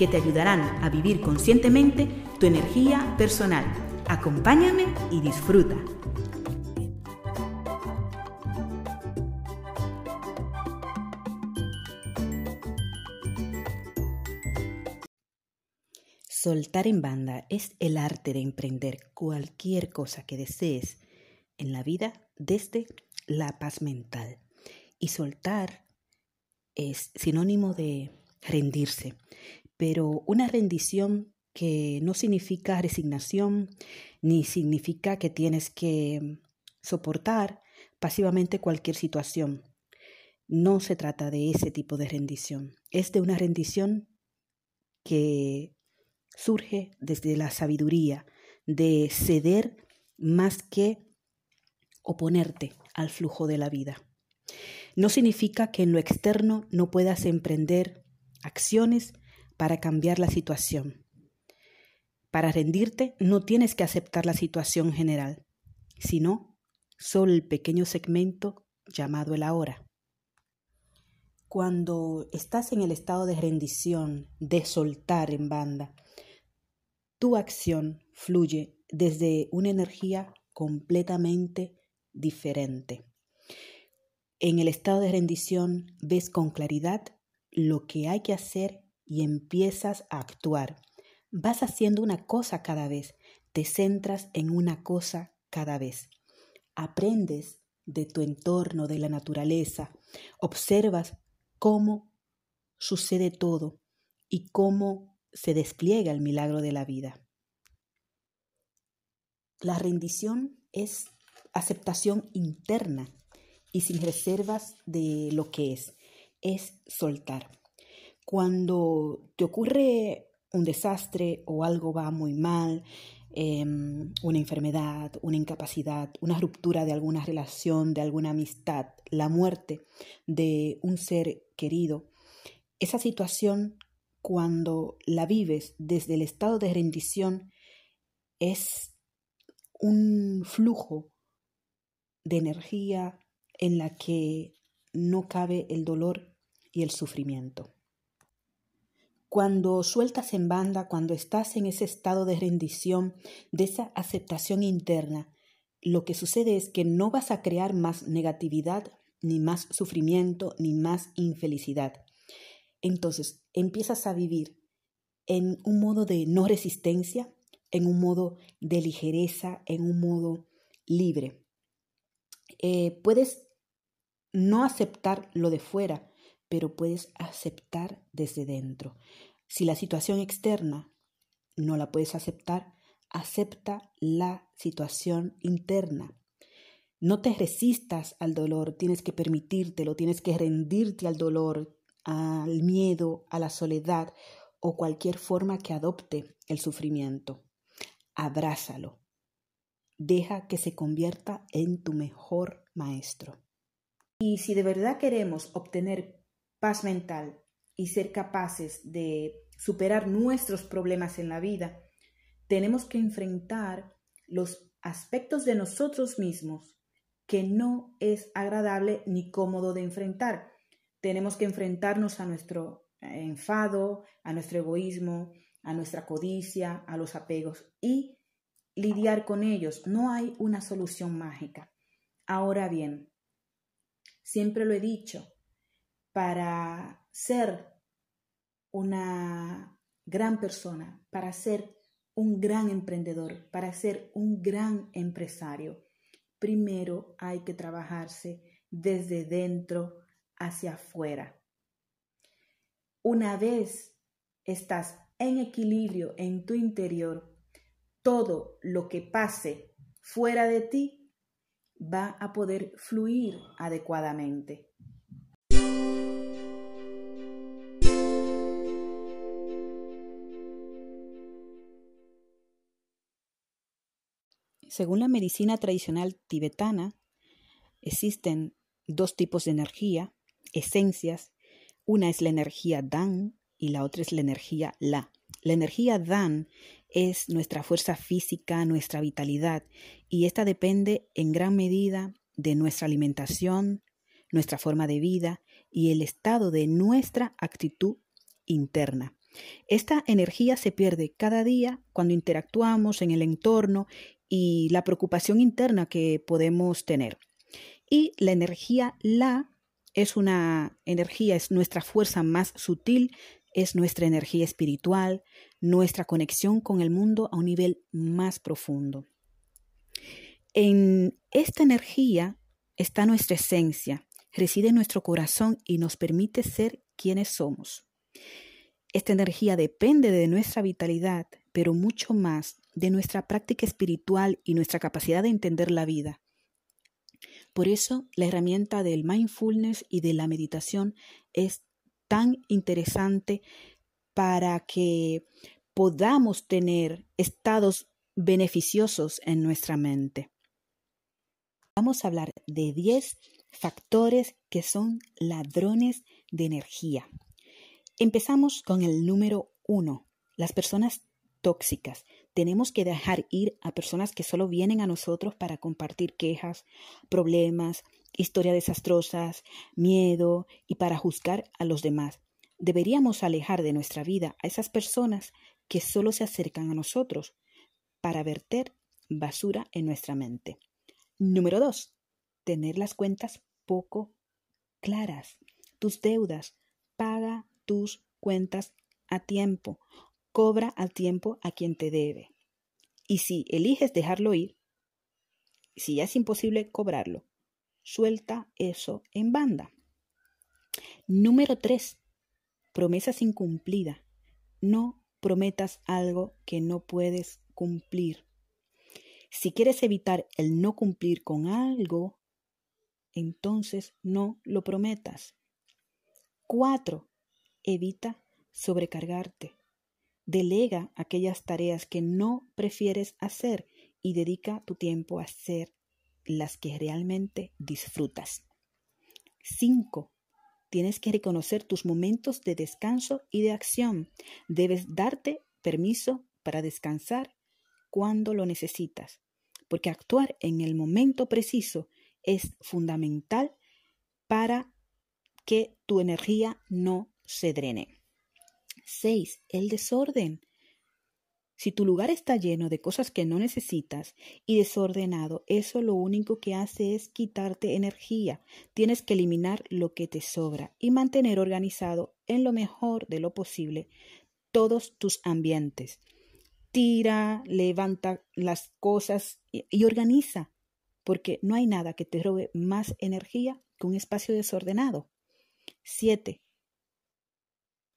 que te ayudarán a vivir conscientemente tu energía personal. Acompáñame y disfruta. Soltar en banda es el arte de emprender cualquier cosa que desees en la vida desde la paz mental. Y soltar es sinónimo de rendirse, pero una rendición que no significa resignación ni significa que tienes que soportar pasivamente cualquier situación. No se trata de ese tipo de rendición, es de una rendición que surge desde la sabiduría, de ceder más que oponerte al flujo de la vida. No significa que en lo externo no puedas emprender acciones para cambiar la situación. Para rendirte no tienes que aceptar la situación general, sino solo el pequeño segmento llamado el ahora. Cuando estás en el estado de rendición, de soltar en banda, tu acción fluye desde una energía completamente diferente. En el estado de rendición ves con claridad lo que hay que hacer y empiezas a actuar. Vas haciendo una cosa cada vez, te centras en una cosa cada vez. Aprendes de tu entorno, de la naturaleza, observas cómo sucede todo y cómo se despliega el milagro de la vida. La rendición es aceptación interna y sin reservas de lo que es, es soltar. Cuando te ocurre un desastre o algo va muy mal, em, una enfermedad, una incapacidad, una ruptura de alguna relación, de alguna amistad, la muerte de un ser querido, esa situación cuando la vives desde el estado de rendición es un flujo de energía en la que no cabe el dolor y el sufrimiento. Cuando sueltas en banda, cuando estás en ese estado de rendición, de esa aceptación interna, lo que sucede es que no vas a crear más negatividad, ni más sufrimiento, ni más infelicidad. Entonces empiezas a vivir en un modo de no resistencia, en un modo de ligereza, en un modo libre. Eh, puedes no aceptar lo de fuera, pero puedes aceptar desde dentro. Si la situación externa no la puedes aceptar, acepta la situación interna. No te resistas al dolor, tienes que permitírtelo, tienes que rendirte al dolor, al miedo, a la soledad o cualquier forma que adopte el sufrimiento. Abrázalo. Deja que se convierta en tu mejor maestro. Y si de verdad queremos obtener paz mental y ser capaces de superar nuestros problemas en la vida, tenemos que enfrentar los aspectos de nosotros mismos que no es agradable ni cómodo de enfrentar. Tenemos que enfrentarnos a nuestro enfado, a nuestro egoísmo, a nuestra codicia, a los apegos y lidiar con ellos. No hay una solución mágica. Ahora bien, siempre lo he dicho, para ser una gran persona, para ser un gran emprendedor, para ser un gran empresario, primero hay que trabajarse desde dentro hacia afuera. Una vez estás en equilibrio en tu interior, todo lo que pase fuera de ti va a poder fluir adecuadamente. Según la medicina tradicional tibetana, existen dos tipos de energía, esencias. Una es la energía Dan y la otra es la energía La. La energía Dan es nuestra fuerza física, nuestra vitalidad, y esta depende en gran medida de nuestra alimentación, nuestra forma de vida y el estado de nuestra actitud interna. Esta energía se pierde cada día cuando interactuamos en el entorno y la preocupación interna que podemos tener. Y la energía La es una energía, es nuestra fuerza más sutil, es nuestra energía espiritual, nuestra conexión con el mundo a un nivel más profundo. En esta energía está nuestra esencia, reside en nuestro corazón y nos permite ser quienes somos. Esta energía depende de nuestra vitalidad, pero mucho más de nuestra práctica espiritual y nuestra capacidad de entender la vida. Por eso la herramienta del mindfulness y de la meditación es tan interesante para que podamos tener estados beneficiosos en nuestra mente. Vamos a hablar de 10 factores que son ladrones de energía. Empezamos con el número 1, las personas tóxicas. Tenemos que dejar ir a personas que solo vienen a nosotros para compartir quejas, problemas, historias desastrosas, miedo y para juzgar a los demás. Deberíamos alejar de nuestra vida a esas personas que solo se acercan a nosotros para verter basura en nuestra mente. Número 2. Tener las cuentas poco claras. Tus deudas. Paga tus cuentas a tiempo. Cobra a tiempo a quien te debe. Y si eliges dejarlo ir, si ya es imposible cobrarlo, suelta eso en banda. Número 3. Promesas incumplidas. No prometas algo que no puedes cumplir. Si quieres evitar el no cumplir con algo, entonces no lo prometas. 4. Evita sobrecargarte. Delega aquellas tareas que no prefieres hacer y dedica tu tiempo a hacer las que realmente disfrutas. 5. Tienes que reconocer tus momentos de descanso y de acción. Debes darte permiso para descansar cuando lo necesitas, porque actuar en el momento preciso es fundamental para que tu energía no se drene. 6. El desorden. Si tu lugar está lleno de cosas que no necesitas y desordenado, eso lo único que hace es quitarte energía. Tienes que eliminar lo que te sobra y mantener organizado en lo mejor de lo posible todos tus ambientes. Tira, levanta las cosas y, organiza, porque no hay nada que te robe más energía que un espacio desordenado. 7.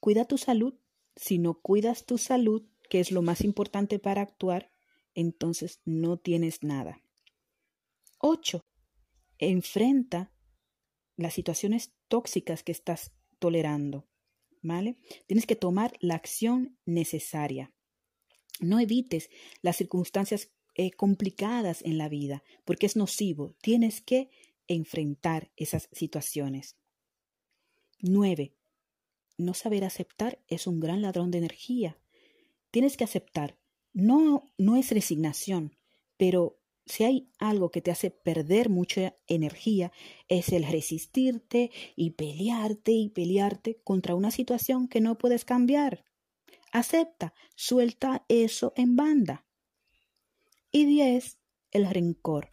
Cuida tu salud. Si no cuidas tu salud, que es lo más importante para actuar, entonces no tienes nada. 8. Enfrenta las situaciones tóxicas que estás tolerando. ¿Vale? Tienes que tomar la acción necesaria. No evites las circunstancias eh, complicadas en la vida, porque es nocivo. Tienes que enfrentar esas situaciones. 9. No saber aceptar es un gran ladrón de energía tienes que aceptar. No, no es resignación, pero si hay algo que te hace perder mucha energía, es el resistirte y pelearte y pelearte contra una situación que no puedes cambiar. Acepta, suelta eso en banda. Y diez, el rencor.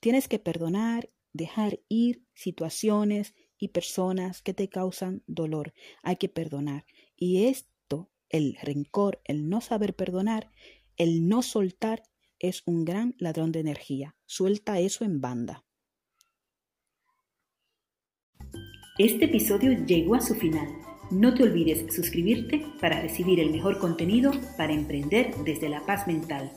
Tienes que perdonar, dejar ir situaciones y personas que te causan dolor. Hay que perdonar. Y es el rencor, el no saber perdonar, el no soltar, es un gran ladrón de energía. Suelta eso en banda. Este episodio llegó a su final. No te olvides suscribirte para recibir el mejor contenido para emprender desde la paz mental.